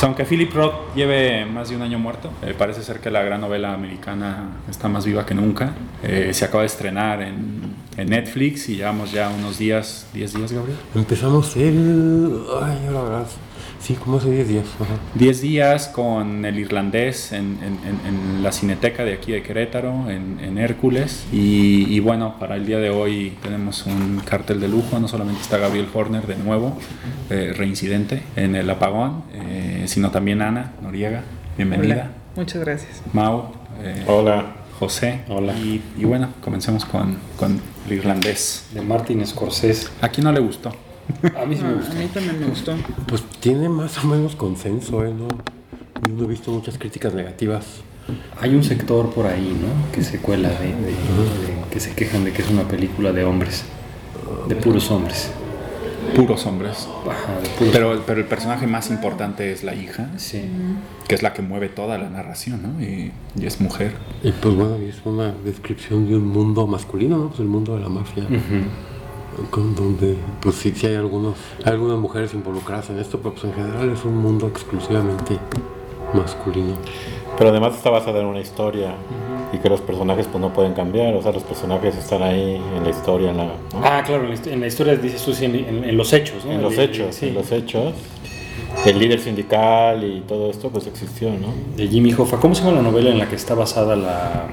Pues aunque Philip Roth lleve más de un año muerto, eh, parece ser que la gran novela americana está más viva que nunca. Eh, se acaba de estrenar en, en Netflix y llevamos ya unos días, 10 días, Gabriel. Empezamos el. Ay, ahora verás. Sí, como hace 10 días. Ajá. 10 días con el irlandés en, en- en- en la cineteca de aquí de Querétaro, en, en Hércules. Y, y bueno, para el día de hoy tenemos un cartel de lujo. No solamente está Gabriel Horner de nuevo, eh, reincidente en el apagón, eh, sino también Ana Noriega. Bienvenida. Hola, muchas gracias. Mau, eh, Hola, José. Hola. Y, y bueno, comencemos con, con el irlandés. de Martin Scorsese. ¿A quién no le gustó? A mí sí me Ah, gustó. a mí también me gustó. Pues tiene más o menos consenso, ¿eh? ¿no? Yo no he visto muchas críticas negativas. Hay un sector por ahí, ¿no? Que se cuela de, de- de- que se quejan de que es una película de hombres, de puros hombres. Puros hombres. Ajá, de puros Pero, pero el personaje más importante es la hija, Sí. que es la que mueve toda la narración, ¿no? Y, y es mujer. Y pues bueno, y es una descripción de un mundo masculino, ¿no? Pues el mundo de la mafia. Ujú. Con donde, pues sí, sí hay algunos, hay algunas mujeres involucradas en esto, pero pues en general es un mundo exclusivamente masculino. Pero además está basada en una historia y que los personajes pues no pueden cambiar, o sea, los personajes están ahí en la historia, en, la, ¿no? Ah, claro, en la, historia dices tú sí, en, en- en los hechos, ¿no? en los hechos, sí. en los hechos. El líder sindical y todo esto pues existió, ¿no? De Jimmy Hoffa. ¿Cómo se llama la novela en la que está basada la...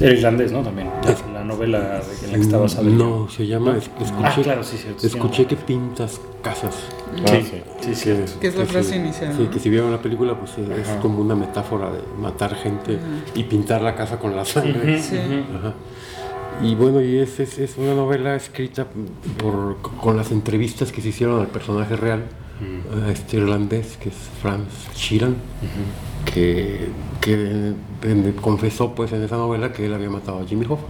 Irlandés, ¿no? También. La, la novela de- en la que está basada. No, se llama, es- escuché, Ah, claro, sí, cierto. escuché que pintas casas. Ah, Sí, sí. sí. Que es la frase sí, inicial, Sí, ¿no? que si vieron la película, pues es, es Ajá. como una metáfora de matar gente y pintar la casa con la sangre. Sí. Ajá. Y bueno, y es, es, es una novela escrita por, con las entrevistas que se hicieron al personaje real, a este irlandés, que es Franz Sheeran, que, que en- confesó pues en esa novela que él había matado a Jimmy Hoffa.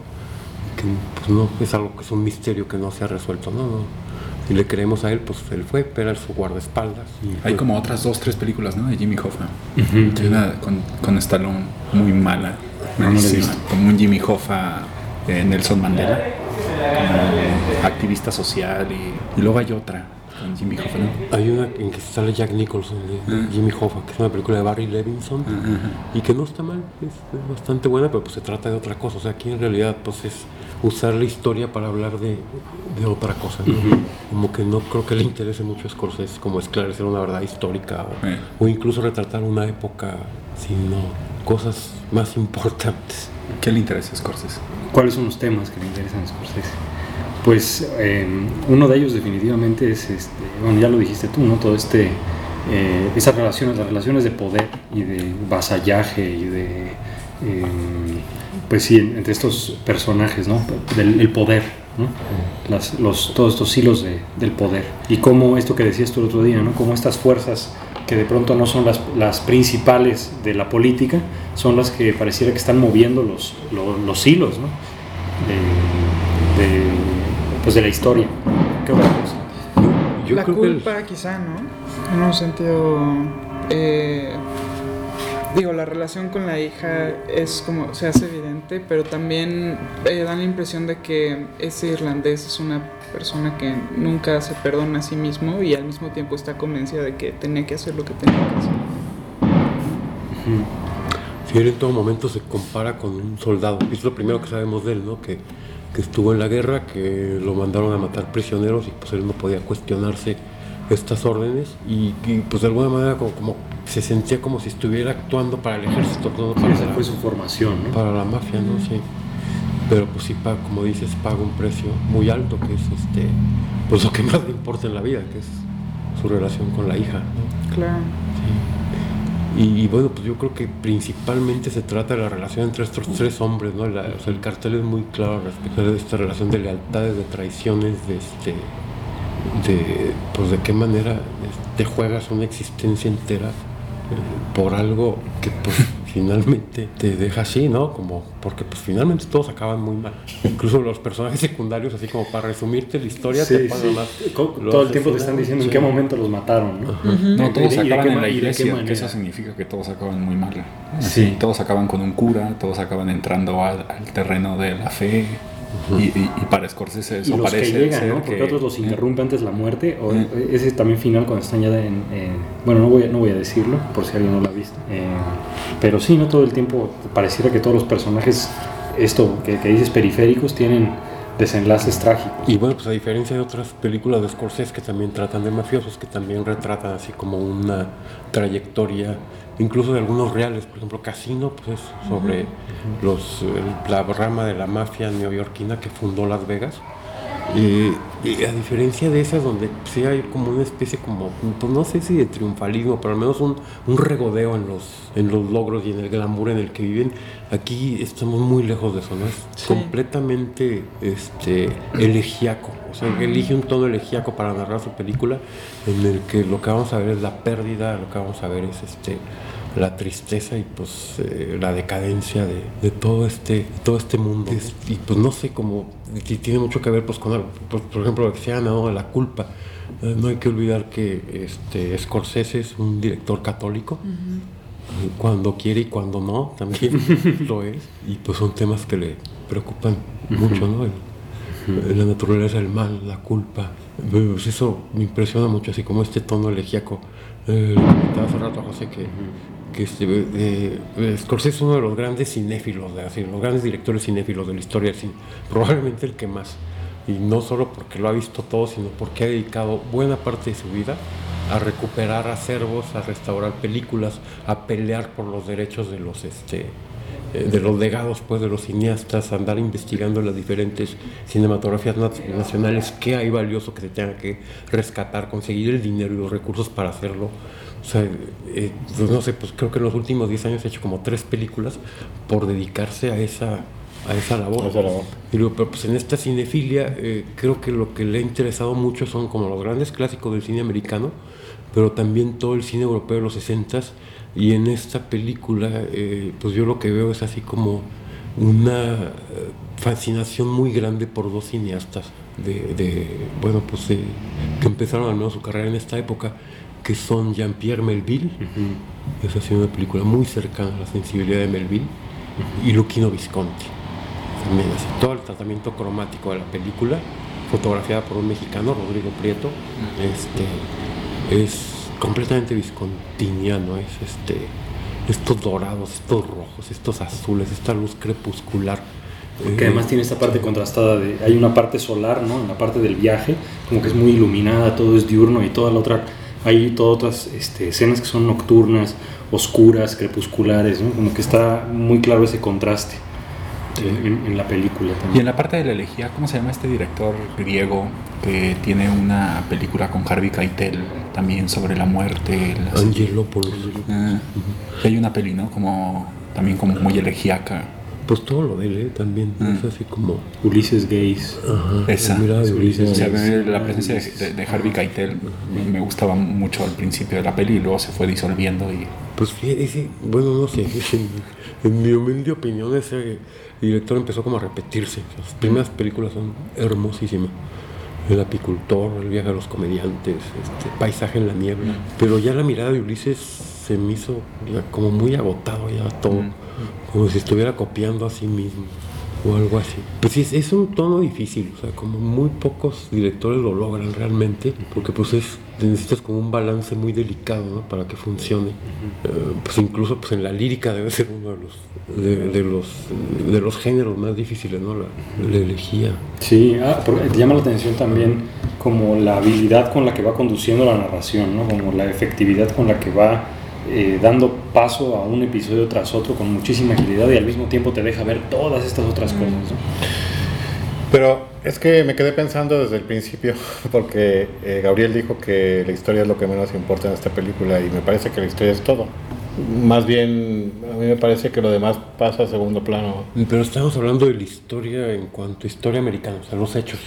Que pues, no es algo que es un misterio que no se ha resuelto, ¿no? no. Si le creemos a él, pues él fue, pero era su guardaespaldas. y, Hay como otras dos, tres películas, ¿no? De Jimmy Hoffa. Hay una con, con Stallone muy mala. No, no malísima, visto. Como un Jimmy Hoffa de Nelson Mandela. como activista social. Y, y luego hay otra con Jimmy Hoffa, ¿no? Hay una en que sale Jack Nicholson, de, de Jimmy Hoffa, que es una película de Barry Levinson, y que no está mal, es, es bastante buena, pero pues se trata de otra cosa. O sea, aquí en realidad pues es usar la historia para hablar de, de otra cosa. ¿no? Como que no creo que le interese mucho a Scorsese como esclarecer una verdad histórica o, Eh. o incluso retratar una época, sino cosas más importantes. ¿Qué le interesa a Scorsese? ¿Cuáles son los temas que le interesan a Scorsese? Pues eh, uno de ellos definitivamente es, este, bueno, ya lo dijiste tú, ¿no? Todo este, eh, esas relaciones, las relaciones de poder y de vasallaje y de, eh, pues sí, entre estos personajes, ¿no? Del el poder, ¿no? Las- los, todos estos hilos de- del poder. Y cómo esto que decías tú el otro día, ¿no? Cómo estas fuerzas que de pronto no son las, las principales de la política, son las que pareciera que están moviendo los, lo- los, hilos, ¿no? De, de, pues de la historia. ¿Qué otra cosa? Yo la creo que el- culpa, quizá, ¿no? En un sentido. eh, digo, la relación con la hija es como. se hace evidente, pero también eh, dan la impresión de que ese irlandés es una persona que nunca se perdona a sí mismo y al mismo tiempo está convencida de que tenía que hacer lo que tenía que hacer. Sí, él en todo momento se compara con un soldado. Es lo primero que sabemos de él, ¿no? Que, que estuvo en la guerra, que lo mandaron a matar prisioneros y pues él no podía cuestionarse estas órdenes y, y, pues de alguna manera como, como se sentía como si estuviera actuando para el ejército, no para, Esa la, fue su formación, ¿no? para la mafia, ¿no? Sí. Pero pues sí, paga, como dices, paga un precio muy alto, que es este, pues lo que más le importa en la vida, que es su relación con la hija, ¿no? Claro. Y, bueno, pues yo creo que principalmente se trata de la relación entre estos tres hombres, ¿no? O sea, el cartel es muy claro respecto de esta relación de lealtades, de traiciones, de este de pues de qué manera te juegas una existencia entera eh, por algo que pues finalmente te deja así, ¿no? Como porque pues finalmente todos acaban muy mal. Incluso los personajes secundarios, así como para resumirte la historia, Sí, te ponen sí. más Todo el tiempo te están diciendo en qué momento los mataron, ¿no? No, ¿Y todos de- y de acaban qué en la iglesia, que eso significa que todos acaban muy mal. Sí. Todos acaban con un cura, todos acaban entrando al, al terreno de la fe, y, y- y para Scorsese y eso los que parece llegan, ser ¿no? Porque que- otros los interrumpe antes la muerte, o Mm. ese también final cuando están ya en... eh, bueno, no voy, a, no voy a decirlo, por si alguien no lo ha visto. Eh, pero sí, no todo el tiempo pareciera que todos los personajes, esto que, que dices periféricos, tienen desenlaces trágicos. Y bueno, pues a diferencia de otras películas de Scorsese que también tratan de mafiosos, que también retratan así como una trayectoria, incluso de algunos reales, por ejemplo, Casino, pues es sobre los, el- la rama de la mafia neoyorquina que fundó Las Vegas. Y, y a diferencia de esas donde sí hay como una especie como, pues no sé si de triunfalismo, pero al menos un, un regodeo en los, en los logros y en el glamour en el que viven, aquí estamos muy lejos de eso, ¿no? Es Sí. completamente este, elegíaco. O sea, elige un tono elegíaco para narrar su película en el que lo que vamos a ver es la pérdida, lo que vamos a ver es este la tristeza y pues eh, la decadencia de, de todo este todo este mundo. Es- y pues no sé cómo tiene mucho que ver pues con algo, por ejemplo lo que la culpa. Eh, no hay que olvidar que este Scorsese es un director católico. Cuando quiere y cuando no también lo es. Y pues son temas que le preocupan mucho no El- la naturaleza del mal la culpa. Pues eso me impresiona mucho así como este tono elegíaco eh, hace rato José que que este, eh, eh, Scorsese es uno de los grandes cinéfilos, de, así, los grandes directores cinéfilos de la historia del cine, probablemente el que más. Y no solo porque lo ha visto todo, sino porque ha dedicado buena parte de su vida a recuperar acervos, a restaurar películas, a pelear por los derechos de los este eh, de los legados pues de los cineastas, andar investigando las diferentes cinematografías na- nacionales, qué hay valioso que se tenga que rescatar, conseguir el dinero y los recursos para hacerlo. O sea, eh, pues, no sé, pues creo que en los últimos 10 años ha hecho como tres películas por dedicarse a esa, a esa labor. A esa labor. Y luego, pero, pues en esta cinefilia eh, creo que lo que le ha interesado mucho son como los grandes clásicos del cine americano, pero también todo el cine europeo de los 60 y en esta película eh, pues yo lo que veo es así como una eh, fascinación muy grande por dos cineastas de, de, bueno pues de- que empezaron al menos su carrera en esta época que son Jean-Pierre Melville. Esa ha sido una película muy cercana a la sensibilidad de Melville. Y Luchino Visconti. También así, todo el tratamiento cromático de la película, fotografiada por un mexicano, Rodrigo Prieto, este, es completamente viscontiniano, es este, estos dorados, estos rojos, estos azules, esta luz crepuscular. Que eh, además tiene esta parte contrastada de hay una parte solar, ¿no? En la parte del viaje, como que es muy iluminada, todo es diurno y toda la otra hay todas otras este, escenas que son nocturnas, oscuras, crepusculares, ¿no? Como que está muy claro ese contraste en, en- en la película Y también. en la parte de la elegía, ¿cómo se llama este director griego que tiene una película con Harvey Keitel también sobre la muerte? las- Angelopoulos. Ah, y hay una peli, ¿no? Como también como muy elegíaca. Pues todo lo de él ¿eh? también, Mm. es así como... Ulises. Ajá, Esa. Ulises. O sea, Gates. la presencia de, de- Harvey Keitel me gustaba mucho al principio de la peli y luego se fue disolviendo y Pues fíjate, bueno, no sé, en, en mi humilde opinión ese director empezó como a repetirse. Las primeras películas son hermosísimas. El apicultor, el viaje a los comediantes, este, paisaje en la niebla. Pero ya la mirada de Ulises se me hizo ya como muy agotado ya todo. Como si estuviera copiando a sí mismo o algo así. Pues sí, es, es un tono difícil, o sea, como muy pocos directores lo logran realmente, porque pues es, necesitas como un balance muy delicado, ¿no? Para que funcione. Eh, pues incluso pues en la lírica debe ser uno de los, de, de los, de los géneros más difíciles, ¿no? La, la elegía. Sí, ah, porque te llama la atención también como la habilidad con la que va conduciendo la narración, ¿no? Como la efectividad con la que va eh, dando paso a un episodio tras otro con muchísima agilidad y al mismo tiempo te deja ver todas estas otras cosas. ¿no? Pero es que me quedé pensando desde el principio, porque eh, Gabriel dijo que la historia es lo que menos importa en esta película y me parece que la historia es todo. Más bien, a mí me parece que lo demás pasa a segundo plano. Pero estamos hablando de la historia en cuanto a historia americana, o sea, los hechos.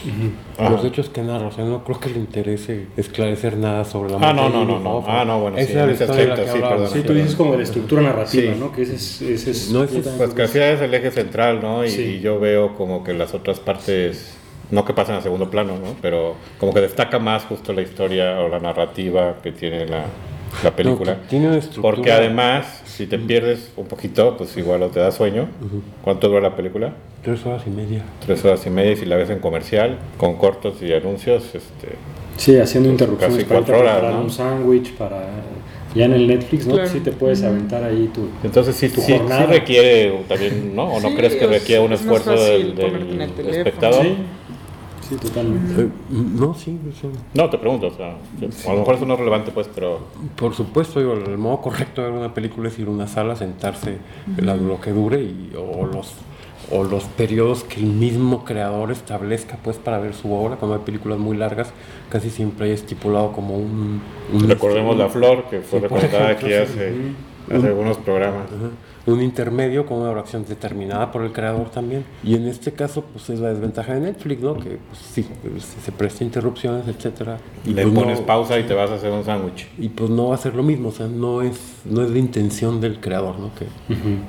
Los hechos que narra, o sea, no creo que le interese esclarecer nada sobre la Ah, no, no, no. Hoffa. Ah, no, bueno, Esa sí, la que sí, tú dices como de la estructura narrativa, Sí. ¿no? Que ese es... Ese es No, ese Pues que final es el eje central, ¿no? Y, Sí. y yo veo como que las otras partes, no que pasan a segundo plano, ¿no? Pero como que destaca más justo la historia o la narrativa que tiene la, la película. No, tiene una estructura. Porque además, si te pierdes un poquito, pues igual o te da sueño. ¿Cuánto dura la película? Tres horas y media. Tres horas y media y si la ves en comercial, con cortos y anuncios, este, Sí, haciendo interrupciones Casi para cuatro horas, preparar ¿no? un sándwich, para... Ya en el Netflix, ¿no? Claro. Sí te puedes aventar ahí tu... Entonces sí, Tu sí, sí jornada. requiere también, ¿no? ¿O no Sí, crees que es- requiere un es esfuerzo fácil del, del espectador? Sí, sí, totalmente. Eh, no, sí, sí. No, te pregunto, o sea, a lo mejor eso no es relevante, pues, pero Por supuesto, digo, el modo correcto de ver una película es ir a una sala, sentarse la- lo que dure y, o, los, o los periodos que el mismo creador establezca pues para ver su obra. Cuando hay películas muy largas, casi siempre hay estipulado como un... un recordemos La Flor, que fue Sí, recordada ejemplo, aquí hace, hace algunos programas. Ajá. Un intermedio con una duración determinada por el creador también. Y en este caso, pues es la desventaja de Netflix, ¿no? Que pues, sí, pues, se presta interrupciones, etcétera. Y Le pues, pones no- pausa y te vas a hacer un sándwich. y pues no va a ser lo mismo, o sea, no es, no es la intención del creador, ¿no? Que,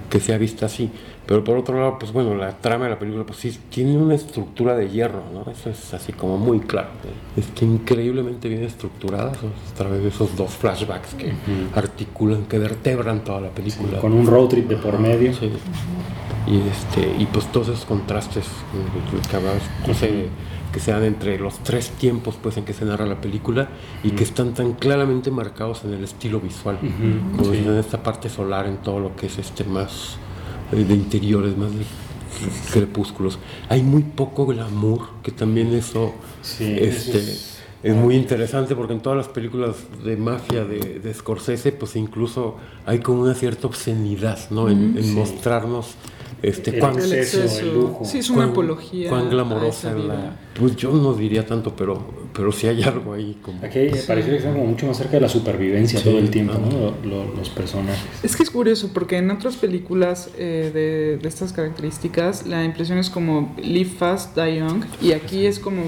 que sea vista así. Pero por otro lado, pues bueno, la trama de la película, pues sí, tiene una estructura de hierro, ¿no? Eso es así como muy claro. ¿no? Está increíblemente bien estructurada a través de esos dos flashbacks que articulan, que vertebran toda la película. Con un road trip de por medio. Sí. Y, este, y pues todos esos contrastes eh, que hablabas, no sé, que se dan entre los tres tiempos pues, en que se narra la película y que están tan claramente marcados en el estilo visual, como sí. en esta parte solar, en todo lo que es este más de interiores, más de crepúsculos. Hay muy poco glamour, que también eso Sí, este, es, es- muy interesante porque en todas las películas de mafia de, de Scorsese, pues incluso hay como una cierta obscenidad, ¿no? En, en mostrarnos este, El cuán, exceso, el lujo. Sí, es una cuán- apología. cuán glamorosa la... Pues yo no diría tanto, pero, pero sí hay algo ahí como... Aquí pareciera que están como mucho más cerca de la supervivencia Sí, todo el tiempo, ajá. ¿no? Lo- lo- los personajes. Es que es curioso porque en otras películas eh, de, de estas características la impresión es como live fast, die young y aquí es como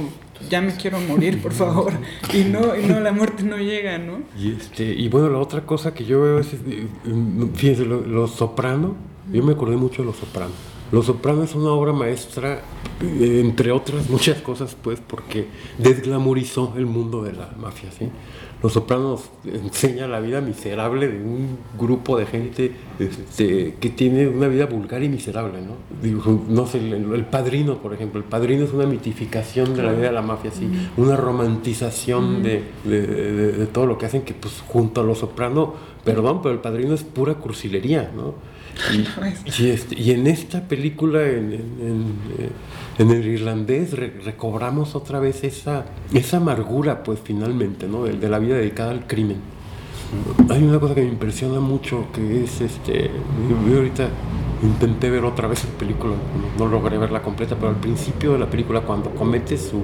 ya me quiero morir, por favor. Y no, y no la muerte no llega, ¿no? Y, este, y bueno, la otra cosa que yo veo es, eh, mm, fíjense, lo- Los Soprano, yo me acordé mucho de Los Soprano. Los Soprano es una obra maestra, eh, entre otras muchas cosas, pues, porque desglamorizó el mundo de la mafia, ¿sí? Los Sopranos enseña la vida miserable de un grupo de gente este, que tiene una vida vulgar y miserable, ¿no? Digo, no sé, el, el Padrino, por ejemplo, el Padrino es una mitificación de la vida de la mafia, ¿sí? Una romantización de, de- de- de todo lo que hacen, que pues junto a Los Soprano, perdón, pero el Padrino es pura cursilería, ¿no? Y, y este- y en esta película, en, en- en, en el irlandés, re- recobramos otra vez esa, esa amargura, pues finalmente, ¿no? De, de la vida dedicada al crimen. Hay una cosa que me impresiona mucho, que es este. Yo, ahorita intenté ver otra vez la película, no logré verla completa, pero al principio de la película, cuando comete su,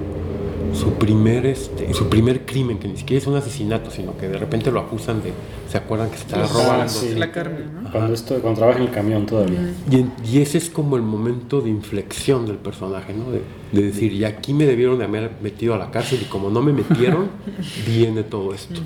su primer este, su primer crimen, que ni siquiera es un asesinato, sino que de repente lo acusan de. ¿Se acuerdan que está Pues, robando? ah, sí. La carne, ¿no? Cuando, esto, cuando trabaja en el camión todavía. Y, en- y ese es como el momento de inflexión del personaje, ¿no? De, de decir, y aquí me debieron de haber metido a la cárcel y como no me metieron, viene todo esto.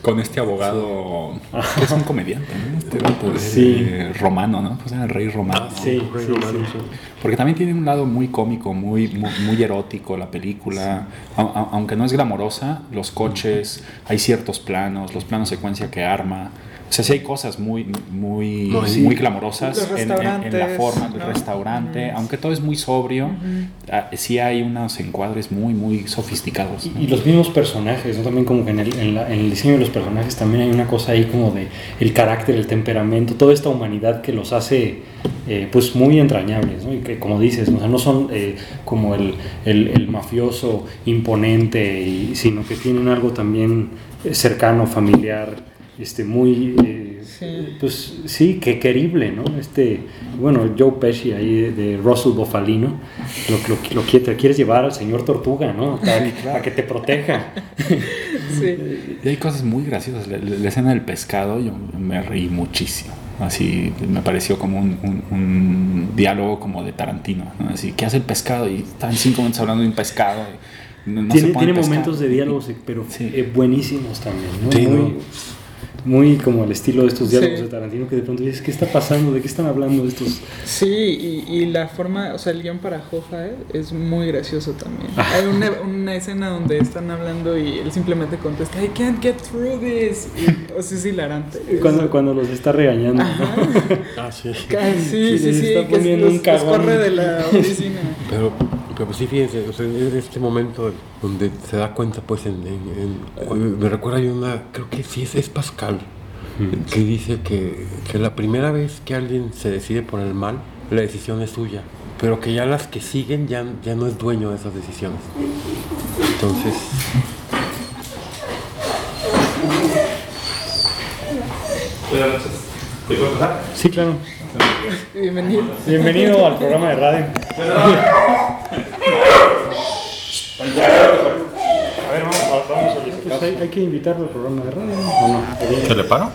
Con este abogado, que es un comediante, ¿no? Este de- Sí. romano, ¿no? Pues era el rey romano. Sí, Rey sí, Romano, sí. sí. Porque también tiene un lado muy cómico, muy, muy, muy erótico la película. Aunque no es glamorosa, los coches, hay ciertos planos, los planos secuencia que arma. O sea, sí hay cosas muy, muy, No, sí. muy glamorosas Los en, en- en la forma del ¿no? restaurante. Aunque todo es muy sobrio, ah, sí hay unos encuadres muy, muy sofisticados. Y, y los mismos personajes, ¿no? También como que en el, en la- en el diseño de los personajes también hay una cosa ahí como de el carácter, el temperamento, toda esta humanidad que los hace eh, pues muy entrañables, ¿no? Y que como dices, o sea, no son eh, como el, el- el mafioso imponente, y- sino que tienen algo también eh, cercano, familiar, este, muy... eh, Sí. Pues sí, que querible, ¿no? Este, bueno, Joe Pesci ahí de, de Russell Bofalino, lo, lo, lo quiere, te quieres llevar al señor Tortuga, ¿no? Para, para que te proteja. Sí. Y hay cosas muy graciosas. La, la- la escena del pescado, yo me reí muchísimo. Así me pareció como un, un- un diálogo como de Tarantino. ¿no? Así, ¿qué hace el pescado? Y están cinco minutos hablando de un pescado. y no- no tiene tiene pescar. momentos de diálogos, eh, pero Sí. eh, buenísimos también, ¿no? Sí, Muy- ¿no? Muy como el estilo de estos diálogos Sí. de Tarantino que de pronto dices, ¿qué está pasando? ¿De qué están hablando estos? Sí, y, y la forma, o sea, el guion para Jofa eh, es muy gracioso también. Hay una, una escena donde están hablando y él simplemente contesta, I can't get through this. Y, o sea, es hilarante. Es- Cuando, cuando los está regañando, ¿no? Ah, sí. Ca- Sí, Sí, sí, sí, está que poniendo los, un los corre de la oficina. Pero, pero sí, fíjense, o sea, en este momento donde se da cuenta, pues, en, en- en- me recuerda hay una, creo que sí es, es Pascal, que dice que, que la primera vez que alguien se decide por el mal, la decisión es suya, pero que ya las que siguen ya, ya no es dueño de esas decisiones. Entonces, Sí, claro. Bienvenido. Bienvenido al programa de radio. A ver, vamos, vamos a pues hay, hay que invitarlo al programa de radio, ¿no? ¿O no? ¿Qué le paro?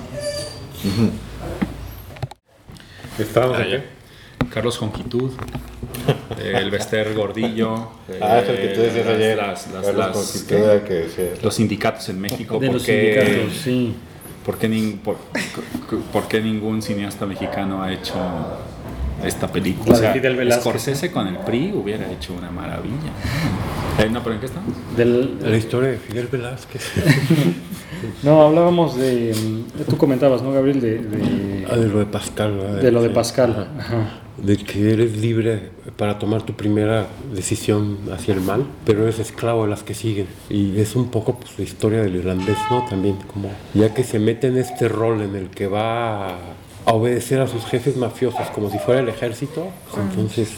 ¿Estábamos Ah, aquí? Carlos Jonquitud, eh, el Bester Gordillo. Ah, es el que tú eh, decías ayer. las- las- las- que los sindicatos en México. De ¿por los sindicatos, sí. ¿Por qué, nin- por, por qué ningún cineasta mexicano ha hecho esta película? Fidel Velázquez. Scorsese con el PRI hubiera hecho una maravilla. Eh, no, pero ¿en qué estamos? Del, la historia de Fidel Velázquez. no, hablábamos de. mm, Tú comentabas, ¿no, Gabriel? De, de, Ah, de lo de Pascal. ¿verdad? de lo de Sí. Pascal. Ajá. De que eres libre para tomar tu primera decisión hacia el mal, pero eres esclavo de las que siguen. Y es un poco pues, la historia del irlandés, ¿no? También, como ya que se mete en este rol en el que va a, obedecer a sus jefes mafiosos como si fuera el ejército, pues, entonces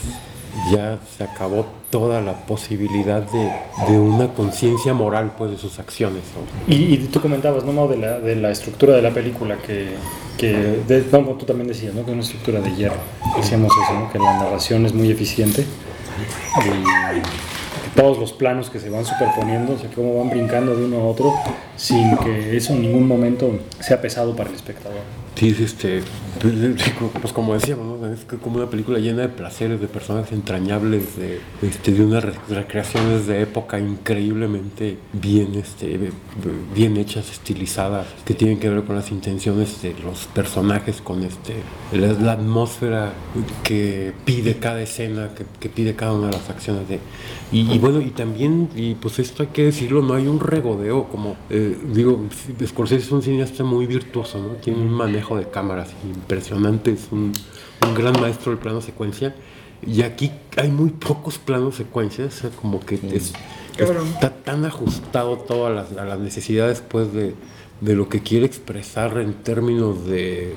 ya se acabó toda la posibilidad de, de una conciencia moral pues de sus acciones. ¿no? Y, y tú comentabas, ¿no, Mau, de la, de la estructura de la película, que, que de, como tú también decías, ¿no? Que es una estructura de hierro. Decíamos eso, ¿no? Que la narración es muy eficiente y todos los planos que se van superponiendo, o sea, cómo van brincando de uno a otro, sin que eso en ningún momento sea pesado para el espectador. Sí, es este, pues como decíamos, ¿no? es como una película llena de placeres, de personas entrañables, de, este, de unas re- recreaciones de época increíblemente bien, este, bien hechas, estilizadas, que tienen que ver con las intenciones de los personajes, con este, la, la atmósfera que pide cada escena, que, que pide cada una de las acciones de, y, y bueno, y también, y pues esto hay que decirlo, no hay un regodeo, como eh, digo, Scorsese es un cineasta muy virtuoso, ¿no? Tiene un manejo de cámaras impresionante, es un, un gran maestro del plano secuencia. Y aquí hay muy pocos planos secuencias, o sea, como que es- está tan ajustado todo a las, a las necesidades pues de, de lo que quiere expresar en términos de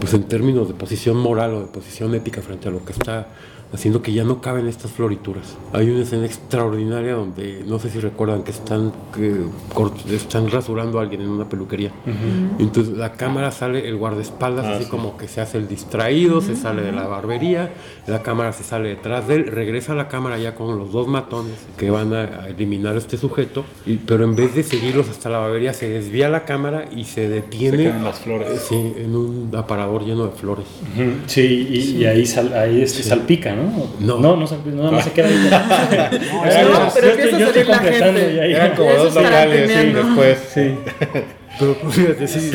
pues en términos de posición moral o de posición ética frente a lo que está haciendo que ya no caben estas florituras. Hay una escena extraordinaria donde no sé si recuerdan que están que cort- están rasurando a alguien en una peluquería. Entonces la cámara sale el guardaespaldas así como que se hace el distraído, se sale de la barbería, la cámara se sale detrás de él, regresa a la cámara ya con los dos matones que van a, a eliminar a este sujeto, y- pero en vez de seguirlos hasta la barbería se desvía la cámara y se detiene Se en las flores. eh, sí, en un aparador lleno de flores. Ujú, Sí, y, y ahí, sal- ahí este, salpica, ¿no? No. no, no, más se queda ahí. No, Yo pero estoy- empieza yo a estoy salir la completando gente. ya ahí. Eran como dos es locales, sí, después. Sí. Pero pues, fíjate, sí,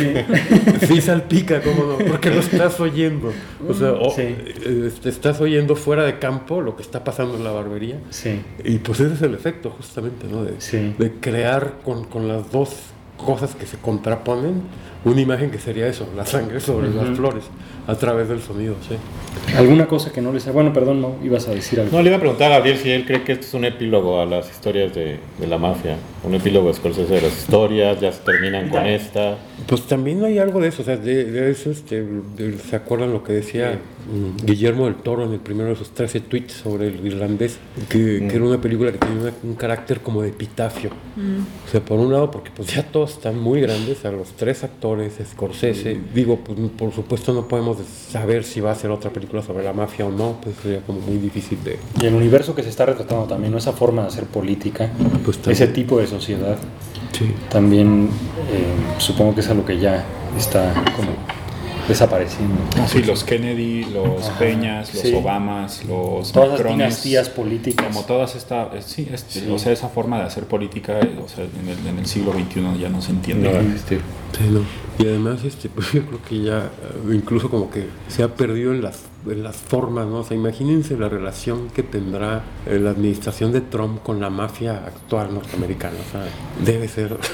sí, salpica, ¿cómo no? Porque lo estás oyendo. O sea, o- Sí. eh, te estás oyendo fuera de campo lo que está pasando en la barbería. Sí. Y pues ese es el efecto, justamente, ¿no? De, Sí. de crear con, con las dos cosas que se contraponen una imagen que sería eso, la sangre sobre las flores, a través del sonido, sí. ¿Alguna cosa que no les... Bueno, perdón, no, ibas a decir algo. No, le iba a preguntar a Gabriel si él cree que esto es un epílogo a las historias de, de la mafia. Un epílogo de Scorsese de las historias, ya se terminan con esta. Pues también hay algo de eso, o sea, de, de eso, este, de- ¿se acuerdan lo que decía mm, Guillermo del Toro en el primero de sus 13 tweets sobre el irlandés? Que, que era una película que tenía una- un carácter como de epitafio. O sea, por un lado, porque pues ya todos están muy grandes, a los tres actores, Scorsese, digo, pues por supuesto no podemos saber si va a ser otra película sobre la mafia o no, pues sería como muy difícil de... Y el universo que se está retratando también, ¿no? esa forma de hacer política, Pues, ese tipo de sociedad, Sí. también eh, supongo que es a lo que ya está como desapareciendo. Ah, sí, los Kennedy, los Ajá, Peñas, los sí. Obamas, los Todas las Macrones, dinastías políticas. como todas esta, eh, sí, es- Sí. o sea, esa forma de hacer política, eh, o sea, en el, en el siglo XXI ya no se entiende. No. Sí, no. Y además, este, pues yo creo que ya eh, incluso como que se ha perdido en las, en las formas, ¿no? O sea, imagínense la relación que tendrá eh, la administración de Trump con la mafia actual norteamericana. O sea, debe ser.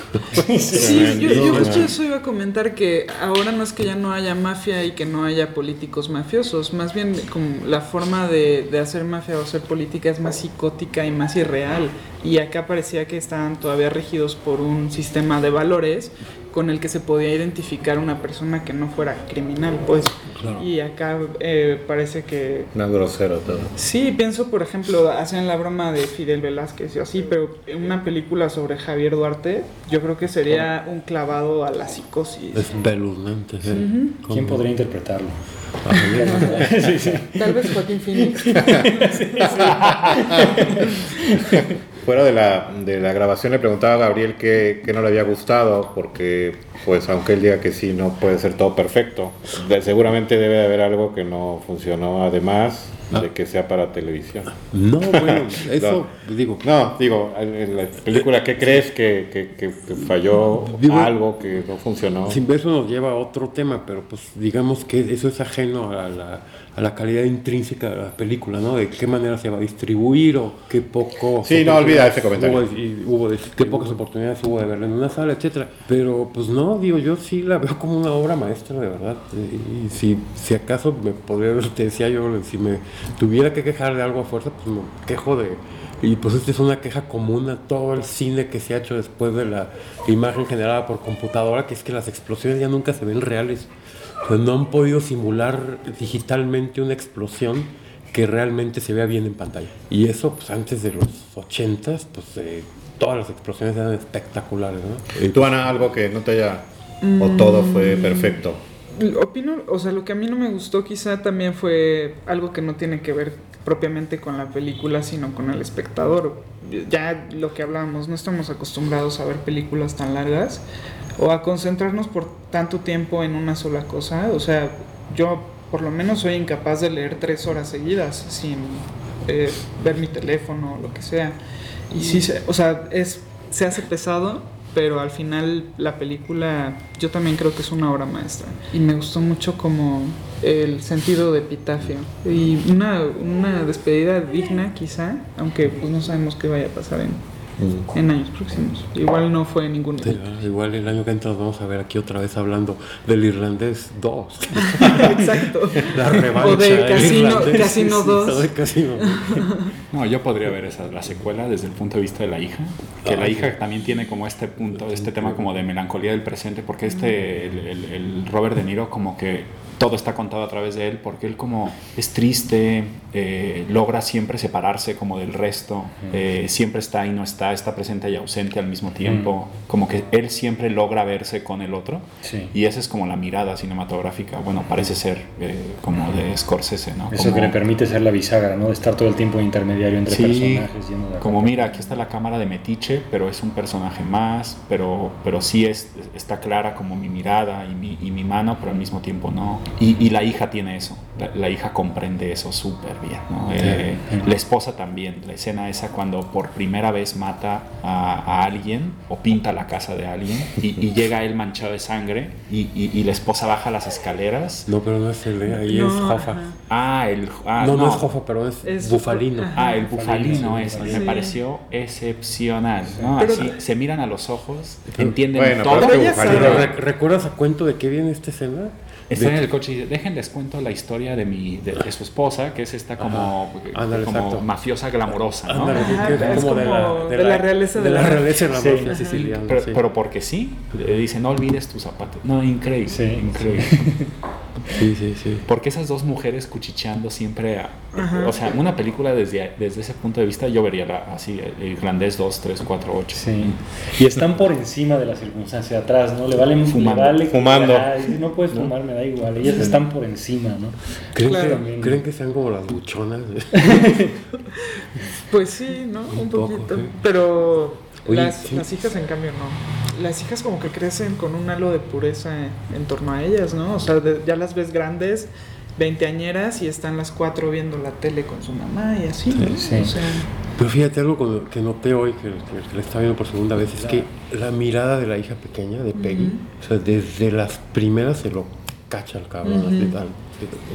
Sí, yo, yo justo eso iba a comentar que ahora no es que ya no haya mafia y que no haya políticos mafiosos, más bien como la forma de, de hacer mafia o hacer política es más psicótica y más irreal. Y acá parecía que estaban todavía regidos por un sistema de valores con el que se podía identificar una persona que no fuera criminal, pues. Y acá eh, parece que Más grosero todo. Sí, pienso, por ejemplo, hacen la broma de Fidel Velázquez y así, pero en una película sobre Javier Duarte, yo creo que sería un clavado a la psicosis. espeluznante. Ujú. ¿Quién podría interpretarlo? Ah, sí, sí. Tal vez Joaquín Phoenix. Fuera de la, de la grabación le preguntaba a Gabriel que, que no le había gustado, porque pues aunque él diga que sí, no puede ser todo perfecto. De- seguramente debe de haber algo que no funcionó, además de que sea para televisión. No, bueno, eso, digo, No, digo, en la película, ¿qué crees que, que- que- que falló Digo- algo que no funcionó? Sin eso nos lleva a otro tema, pero pues digamos que eso es ajeno a la, a la calidad intrínseca de la película, ¿no? De qué manera se va a distribuir o qué poco... Sí, no, olvida ese comentario. Hubo, y hubo de- qué pocas oportunidades hubo de verla en una sala, etcétera. Pero pues no, digo, yo sí la veo como una obra maestra, de verdad. Y si, si acaso me podría, te decía yo, si me tuviera que quejar de algo a fuerza, pues me quejo de... Y pues esta es una queja común a todo el cine que se ha hecho después de la imagen generada por computadora, que es que las explosiones ya nunca se ven reales. No han podido simular digitalmente una explosión que realmente se vea bien en pantalla. Y eso, pues antes de los 80 pues eh, todas las explosiones eran espectaculares, ¿no? Eh, ¿Tú, Ana, algo que no te haya... o todo fue perfecto? Opino, o sea, lo que a mí no me gustó quizá también fue algo que no tiene que ver propiamente con la película, sino con el espectador. Ya lo que hablábamos, no estamos acostumbrados a ver películas tan largas o a concentrarnos por tanto tiempo en una sola cosa. O sea, yo por lo menos soy incapaz de leer tres horas seguidas sin eh, ver mi teléfono o lo que sea. Y sí, se- o sea, es, se hace pesado, pero al final la película yo también creo que es una obra maestra. Y me gustó mucho como el sentido de epitafio. Y una, una despedida digna quizá, aunque pues no sabemos qué vaya a pasar en, en años próximos. Igual no fue ningún... sí, igual el año que entra vamos a ver aquí otra vez hablando del Irlandés 2. Exacto. La revancha O de del Casino. Casino Sí, 2. o de Casino. No, yo podría ver esa, la secuela desde el punto de vista de la hija, que la hija también tiene como este punto, este tema como de melancolía del presente, porque este, el, el- el Robert De Niro como que todo está contado a través de él, porque él como es triste, eh, logra siempre separarse como del resto, eh, siempre está y no está, está presente y ausente al mismo tiempo, como que él siempre logra verse con el otro, Sí. y esa es como la mirada cinematográfica, bueno, parece ser eh, como de Scorsese, ¿no? Eso Como- que le permite ser la bisagra, ¿no? De estar todo el tiempo intermediario entre Sí, personajes. yendo de como mira, aquí está la cámara de Metiche, pero es un personaje más, pero, pero sí es, está clara como mi mirada y mi, y mi mano, pero al mismo tiempo no. Y, y la hija tiene eso, la, la hija comprende eso súper bien. ¿no? Eh, la esposa también, la escena esa cuando por primera vez mata a, a alguien o pinta la casa de alguien y, y llega él manchado de sangre y, y- y la esposa baja las escaleras. No, pero no es el de ahí, No, es ajá. Ah, el... ah, no, no, es Hoffa, pero es, Es- Bufalino. ajá. Ah, el bufalino sí. me Sí. pareció excepcional. ¿no? Pero- Así, se miran a los ojos, entienden Bueno, todo. pero Pero es ¿Recuerdas a cuento de qué viene esta escena? Está De- en el coche y dice, déjenles cuento la historia de mi de, de su esposa, que es esta como, como mafiosa glamurosa, ¿no? Como de la, como de la realeza de la la- realeza de la Sí. mafia Ajá. siciliana. Pero, sí. pero porque sí, le dice, no olvides tus zapatos. No, increíble, Sí, increíble. Sí, sí, sí. Porque esas dos mujeres cuchicheando siempre, a- Ajá. o sea, una película desde, desde ese punto de vista yo vería la, así, el irlandés 2, 3, 4, 8. Sí. Y están por encima de la circunstancia atrás, ¿no? Le vale Fumando. le vale Fumando. Ay, si no puedes fumar, me da igual. Ellas están por encima, ¿no? ¿Creen, Claro. que, ¿Creen que sean como las buchonas? Pues sí, ¿no? Un, Un poco, poquito. sí. Pero Oye, las, sí. las hijas en cambio no. las hijas como que crecen con un halo de pureza en, en torno a ellas, ¿no? O sea, de- ya las ves grandes, veinteañeras y están las cuatro viendo la tele con su mamá y así, ¿no? Sí. O sea, Pero fíjate algo que noté hoy, que, que, que le estaba viendo por segunda vez, es que la mirada de la hija pequeña, de Peggy, o sea, desde las primeras se lo cacha al cabrón. así tal.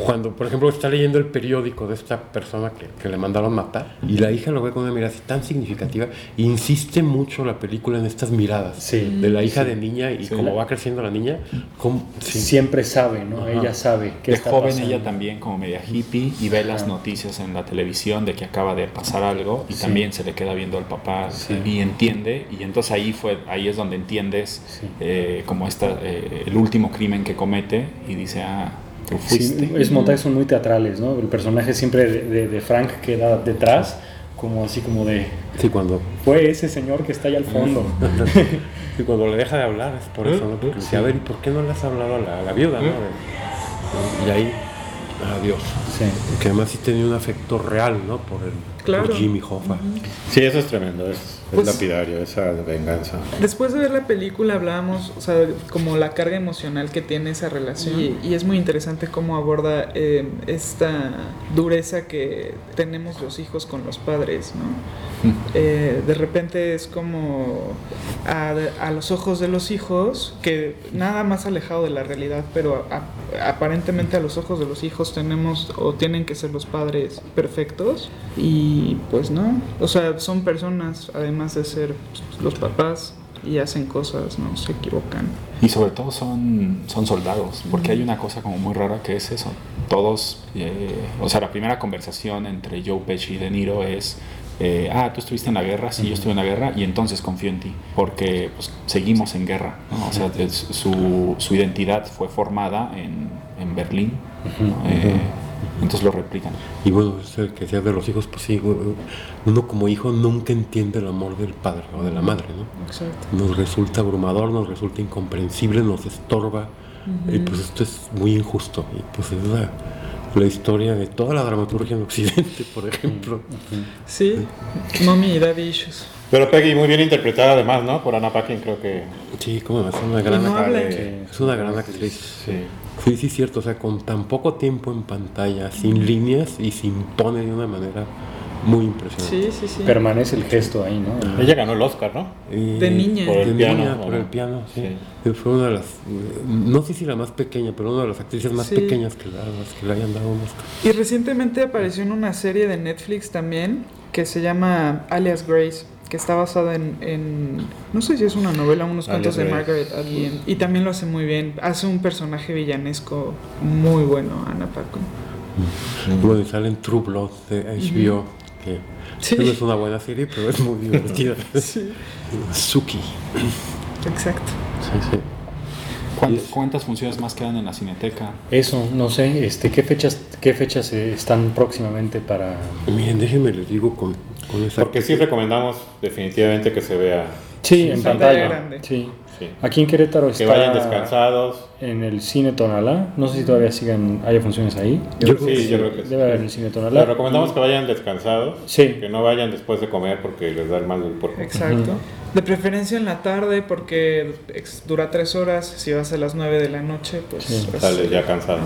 Cuando, por ejemplo, está leyendo el periódico de esta persona que, que le mandaron matar, y la hija lo ve con una mirada así tan significativa, insiste mucho la película en estas miradas Sí. de la hija de niña y Sí. cómo va creciendo la niña. cómo- sí. Siempre sabe, ¿no? Ajá. Ella sabe que de joven ella también como media hippie y ve las noticias en la televisión de que acaba de pasar algo y Sí. también se le queda viendo al papá Sí. y entiende y entonces ahí fue ahí es donde entiendes Sí. eh, como esta eh, el último crimen que comete y dice ah Sí, fuiste es montajes son muy teatrales, ¿no? El personaje siempre de, de- de Frank queda detrás, como así como de, Sí, cuando, fue ese señor que está allá al fondo. sí, cuando le deja de hablar es por eso, ¿no? Porque dice, a ver, ¿y por qué no le has hablado a la, a la viuda, no? De- Y ahí, adiós. Sí. Que además sí tenía un afecto real, ¿no? Por, el, Claro. por Jimmy Hoffa. Sí, eso es tremendo, es, es Pues- lapidario, esa venganza. Después de ver la película hablábamos, o sea, como la carga emocional que tiene esa relación y, y es muy interesante cómo aborda eh, esta dureza que tenemos los hijos con los padres, ¿no? Eh, de repente es como a, a los ojos de los hijos, que nada más alejado de la realidad, pero a- aparentemente a los ojos de los hijos tenemos o tienen que ser los padres perfectos y pues no, o sea, son personas además de ser los papás y hacen cosas, no se equivocan. y sobre todo son son soldados porque hay una cosa como muy rara que es eso todos eh, o sea la primera conversación entre Joe Pesci y De Niro es eh, ah, tú estuviste en la guerra, sí, yo estuve en la guerra y entonces confío en ti, porque pues, seguimos en guerra. ¿no? O sea, es- su, su identidad fue formada en, en Berlín, ¿no? Eh, entonces lo replican. Y bueno, es el que decías de los hijos, pues sí, uno como hijo nunca entiende el amor del padre o de la madre, ¿no? Exacto. Nos resulta abrumador, nos resulta incomprensible, nos estorba. Y pues esto es muy injusto. Y pues es la, la historia de toda la dramaturgia en Occidente, por ejemplo. Sí, mommy y daddy issues. Pero Peggy muy bien interpretada además, ¿no? Por Anna Paquin creo que... Sí, como es una gran no actriz. Es una gran actriz. Sí. Sí, sí, cierto. O sea, con tan poco tiempo en pantalla, sin líneas y se impone de una manera muy impresionante. Sí, sí, sí. Permanece el gesto ahí, ¿no? Ella ganó el Oscar, ¿no? Y- De niña. Por el de piano, niña, ¿o por no? el piano, sí. Sí. Fue una de las, no sé si la más pequeña, pero una de las actrices más Sí. pequeñas que, la, las que le hayan dado un Oscar. Y recientemente apareció en una serie de Netflix también que se llama Alias Grace, que está basada en, en- no sé si es una novela, unos cuentos de. Margaret Atwood. Y también lo hace muy bien. Hace un personaje villanesco muy bueno, Ana Paco. Bueno, y sale en True Blood de HBO, que Sí. no es una buena serie, pero es muy divertida. Sí, Suki. exacto. Sí, sí. ¿Cuántas, cuántas funciones más quedan en la cineteca? Eso, no sé, este, ¿qué fechas, qué fechas eh, están próximamente para...? Miren, déjenme les digo con, con esa... Porque sí recomendamos definitivamente que se vea, Sí, en pantalla pantalla. grande. Sí. Sí. Aquí en Querétaro que está vayan descansados. en el Cine Tonalá. No sé si todavía sigan, haya funciones ahí. Yo creo que sí, yo creo que sí. Debe haber en el Cine Les Tonalá. recomendamos que vayan descansados, Sí. que no vayan después de comer porque les da el mal del cuerpo. Exacto. De preferencia en la tarde porque dura tres horas. Si vas a las nueve de la noche, pues... Sí, es- Sales ya cansado.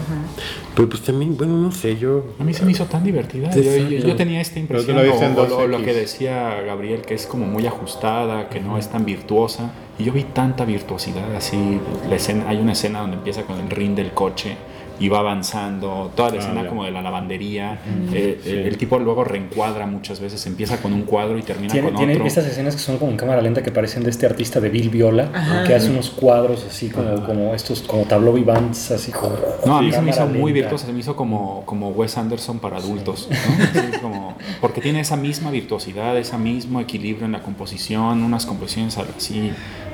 Pero pues también, bueno, no sé, yo... A mí se me hizo tan divertida. Sí, Yo, yo- tenía esta impresión, o- o lo, 2X. lo que decía Gabriel, que es como muy ajustada, que no es tan virtuosa. Y yo vi tanta virtuosidad así. La escena, hay una escena donde empieza con el ring del coche y va avanzando. Toda la Ah, escena ya. como de la lavandería. Eh, el, el tipo luego reencuadra muchas veces. Empieza con un cuadro y termina Tiene, con tiene otro. estas escenas que son como en cámara lenta que parecen de este artista de Bill Viola, Ajá. que hace unos cuadros así como, como estos, como tableau vivants, así como. No, a mí se me hizo cámara muy lenta. virtuosa, se me hizo como, como Wes Anderson para adultos, ¿no? Así como- porque tiene esa misma virtuosidad, ese mismo equilibrio en la composición, unas composiciones así,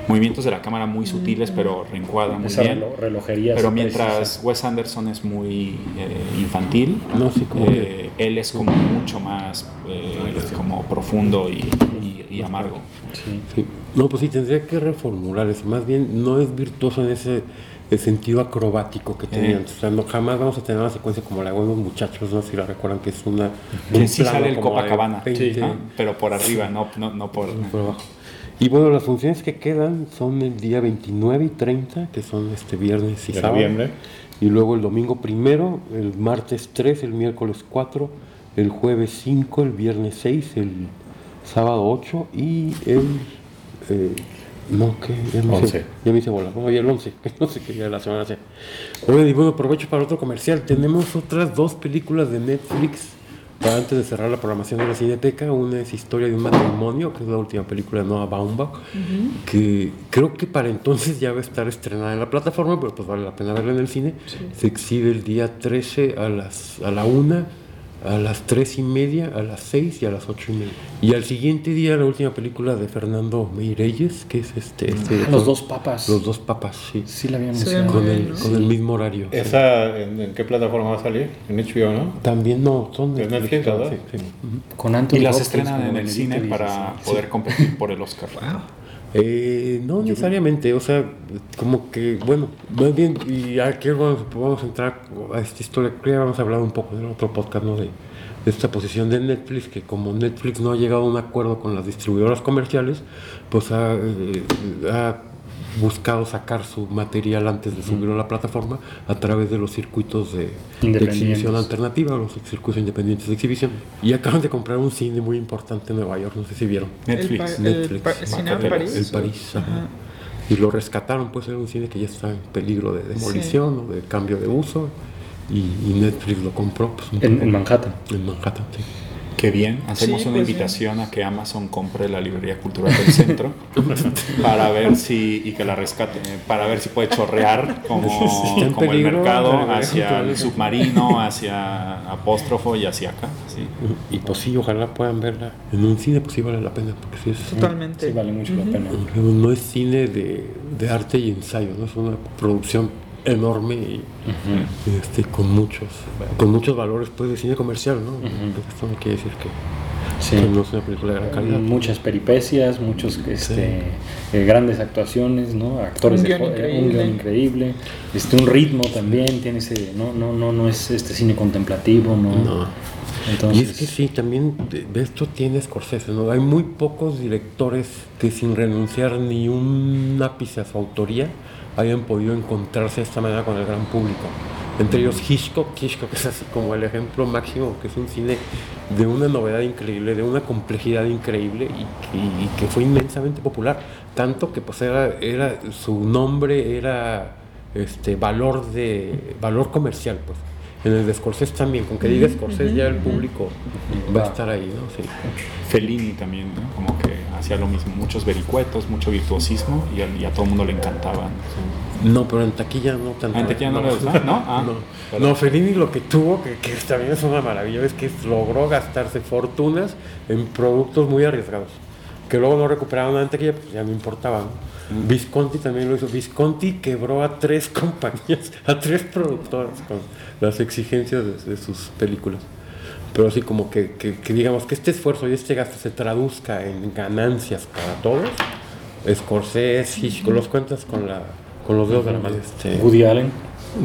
movimientos de la cámara muy sutiles, pero reencuadra muy Esa bien. relo- relojería. Pero mientras precisa. Wes Anderson es muy eh, infantil, No, sí, como eh, él es como mucho más eh, como profundo y, y- y amargo. Sí. Sí. No, pues sí, tendría que reformular eso. Más bien, no es virtuoso en ese el sentido acrobático que tenía Eh. antes. O sea, no, jamás vamos a tener una secuencia como la de Buenos Muchachos, ¿no? Si la recuerdan, que es una... Que un sí sale el Copacabana, 20, ¿no? pero por arriba, no, no, no por... por abajo. Y bueno, las funciones que quedan son el día 29 y 30, que son este viernes y De sábado. noviembre. Y luego el domingo primero, el martes 3, el miércoles 4, el jueves 5, el viernes 6, el sábado 8 y el... eh, no, que ya me hice, ya me hice bola. No, y el 11, no sé qué día de la semana sea. Oye, y bueno, aprovecho para otro comercial. Tenemos otras dos películas de Netflix para antes de cerrar la programación de la Cineteca. Una es Historia de un matrimonio, que es la última película de Noah Baumbach, que creo que para entonces ya va a estar estrenada en la plataforma, pero pues vale la pena verla en el cine. Se exhibe el día 13 a, las, a la 1, a las 3 y media, a las 6 y a las 8 y media. Y al siguiente día la última película de Fernando Meirelles, que es este... este Ah, Los dos papas. Los dos papas, sí. Sí la había Se ve mencionado. Con el, con el mismo horario. sí. ¿Esa en, en qué plataforma va a salir? En HBO, ¿no? También no, son ¿Es Netflix, todas, verdad? sí, sí. Con Anthony Y las estrenan en el cine para poder competir por el Oscar. Eh, no necesariamente, o sea, como que, bueno, más bien, y aquí vamos, vamos a entrar a esta historia, creo que vamos a hablar un poco del otro podcast, ¿no? De, de esta posición de Netflix, que como Netflix no ha llegado a un acuerdo con las distribuidoras comerciales, pues ha, eh, ha buscado sacar su material antes de subirlo a la plataforma a través de los circuitos de, exhibición alternativa, los circuitos independientes de exhibición. Y acaban de comprar un cine muy importante en Nueva York, no sé si vieron. Netflix. El, Netflix. pa- el cine. París. El París, ajá. Ajá. Y lo rescataron, pues era un cine que ya está en peligro de demolición o de cambio de uso. Y, y Netflix lo compró pues, En, en Manhattan. en Manhattan. sí. Qué bien. Hacemos Sí, una pues, invitación a que Amazon compre la librería cultural del centro para ver si y que la rescate para ver si puede chorrear como, como el mercado hacia el submarino, hacia apóstrofo y hacia acá. Sí. Y pues sí, ojalá puedan verla en un cine, pues sí vale la pena, porque sí es, Totalmente. Sí, vale mucho la pena. no es cine de, de arte y ensayo, ¿no? es una producción enorme y este, con muchos con muchos valores pues de cine comercial, ¿no? Esto no quiere decir que, Sí. que no es una película de gran calidad. Muchas peripecias, muchos este, eh, grandes actuaciones, ¿no? Actores Un de guion increíble. un guion increíble, este, un ritmo también, tiene ese, no, no, no, no es este cine contemplativo, no. No. Entonces, y es que sí, también de, de esto tiene Scorsese, ¿no? Hay muy pocos directores que sin renunciar ni un ápice a su autoría hayan podido encontrarse de esta manera con el gran público. Entre ellos Hitchcock, Hitchcock es así como el ejemplo máximo, que es un cine de una novedad increíble, de una complejidad increíble y que, y que fue inmensamente popular. Tanto que pues era, era su nombre era este valor de valor comercial, pues. En el de Scorsese también, con que diga Scorsese ya el público va a estar ahí, ¿no? Sí. Fellini también, ¿no? como que hacía lo mismo, muchos vericuetos, mucho virtuosismo y a, y a todo el mundo le encantaban. No, pero en taquilla no tanto. ¿Ah, en taquilla no le gusta? ¿No? Ah, no. No, Fellini lo que tuvo, que, que también es una maravilla, es que logró gastarse fortunas en productos muy arriesgados, que luego no recuperaron en taquilla, pues ya no importaba. ¿no? Visconti también lo hizo. Visconti quebró a tres compañías, a tres productoras con las exigencias de, de sus películas. Pero así como que, que- que digamos que este esfuerzo y este gasto se traduzca en ganancias para todos. Scorsese, Hitchcock, los cuentas con, la, con los dedos de la mano. Este, Woody Allen,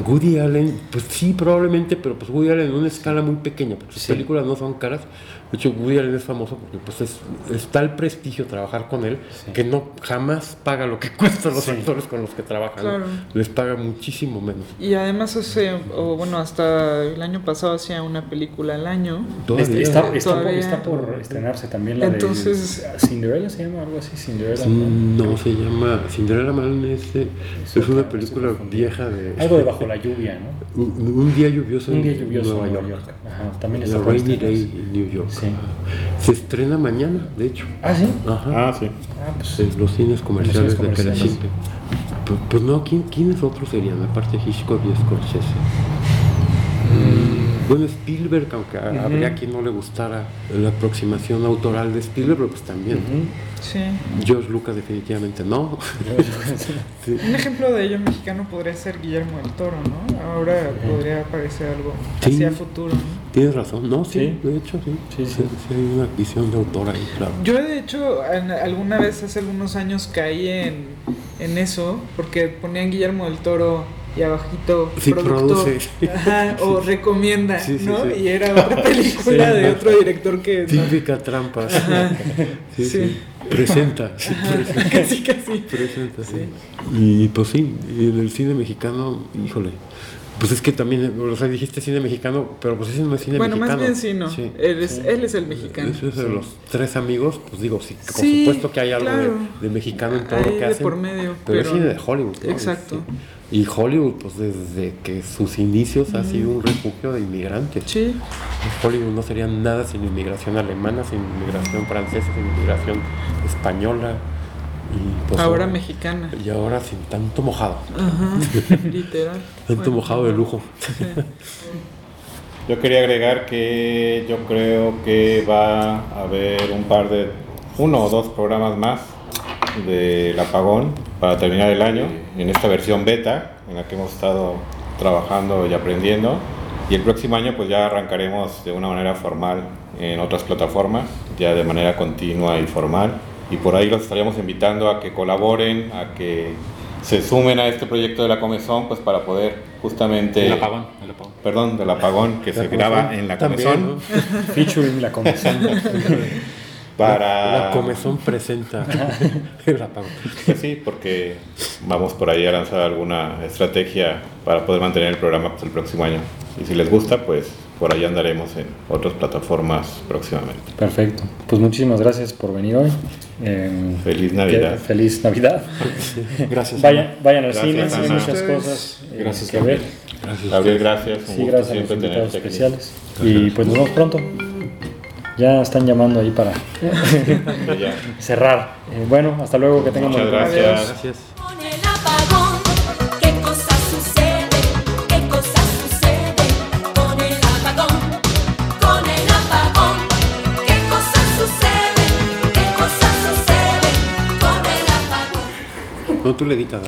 Woody Allen, pues sí, probablemente, pero pues Woody Allen en una escala muy pequeña, porque sus Sí. películas no son caras. De hecho, Woody Allen es famoso porque pues es, está el prestigio trabajar con él, Sí. que no jamás paga lo que cuestan los Sí. actores con los que trabajan. Les paga muchísimo menos. Y además hace, o bueno, hasta el año pasado hacía una película al año. Todavía. Este, está, está por, Todavía. está por estrenarse también la Entonces- de Cinderella, se llama algo así, Cinderella. No, se llama Cinderella Man, es, es una película vieja de... Algo de bajo la lluvia, ¿no? Un, un día lluvioso Un día en lluvioso Nueva en York. Nueva York. Ajá, también La está por Rainy. Day en New York. Sí. Se estrena mañana, de hecho. Ah, sí. Ajá. Ah, sí. Ah, pues En los cines comerciales cines de comerciales. Crecente. Pues, pues no, ¿quién, ¿quiénes otros serían? Aparte de Hitchcock y Scorsese. Bueno, Spielberg, aunque habría quien no le gustara la aproximación autoral de Spielberg, pero pues también. Sí. George Lucas definitivamente no. Sí. Un ejemplo de ello mexicano podría ser Guillermo del Toro, ¿no? Ahora podría aparecer algo Sí. hacia futuro, ¿no? Tienes razón, no, sí, de hecho sí. Sí, hay una visión de autor ahí, claro. Yo de hecho alguna vez hace algunos años caí en, en eso porque ponían Guillermo del Toro y abajito Sí, productor produce. ajá, o recomienda, Sí, sí, ¿no? Y era otra película de otro director que Típica trampa. Ajá. Sí, Sí. sí. Presenta. sí, presenta. Casi, casi. Presenta, sí. Y pues sí, y en el cine mexicano, híjole. Pues es que también, o sea, dijiste cine mexicano, pero pues ese no es cine Bueno, mexicano. más bien sí, no. Él, es, él es el mexicano. Eso es de los tres amigos, pues digo, sí, por Sí, supuesto que hay algo de- claro. de, mexicano en todo Hay lo que hacen. por medio, pero, es cine de Hollywood. ¿no? Exacto. Y Hollywood, pues desde que sus inicios ha sido un refugio de inmigrantes. Sí, Hollywood no sería nada sin inmigración alemana, sin inmigración francesa, sin inmigración española. Y pues ahora mexicana. Y ahora sin tanto mojado. Ajá, literal. Tanto Bueno, mojado de lujo. Yo quería agregar que yo creo que va a haber un par de, uno o dos programas más del apagón para terminar el año, en esta versión beta en la que hemos estado trabajando y aprendiendo. Y el próximo año pues ya arrancaremos de una manera formal en otras plataformas, ya de manera continua y formal. Y por ahí los estaríamos invitando a que colaboren, a que se sumen a este proyecto de la Comezón, pues para poder justamente... El apagón, el apagón. Perdón, del apagón que se La graba en la también, comezón ¿no? Featuring la comezón. para La comezón presenta el apagón. Pues sí, porque vamos por ahí a lanzar alguna estrategia para poder mantener el programa pues, el próximo año. Y si les gusta, pues por ahí andaremos en otras plataformas próximamente. Perfecto. Pues muchísimas gracias por venir hoy. Eh, Feliz Navidad. que- feliz Navidad. Gracias. Vayan, vayan al Gracias, cine, hay muchas cosas eh, Gracias, que ver. Gracias. Gabriel, gracias. Un Sí, gusto gracias a los invitados especiales. Y pues nos vemos pronto. Ya están llamando ahí para cerrar. Eh, bueno, hasta luego, que tengan Muchas gracias. Gracias. No, tú le editas.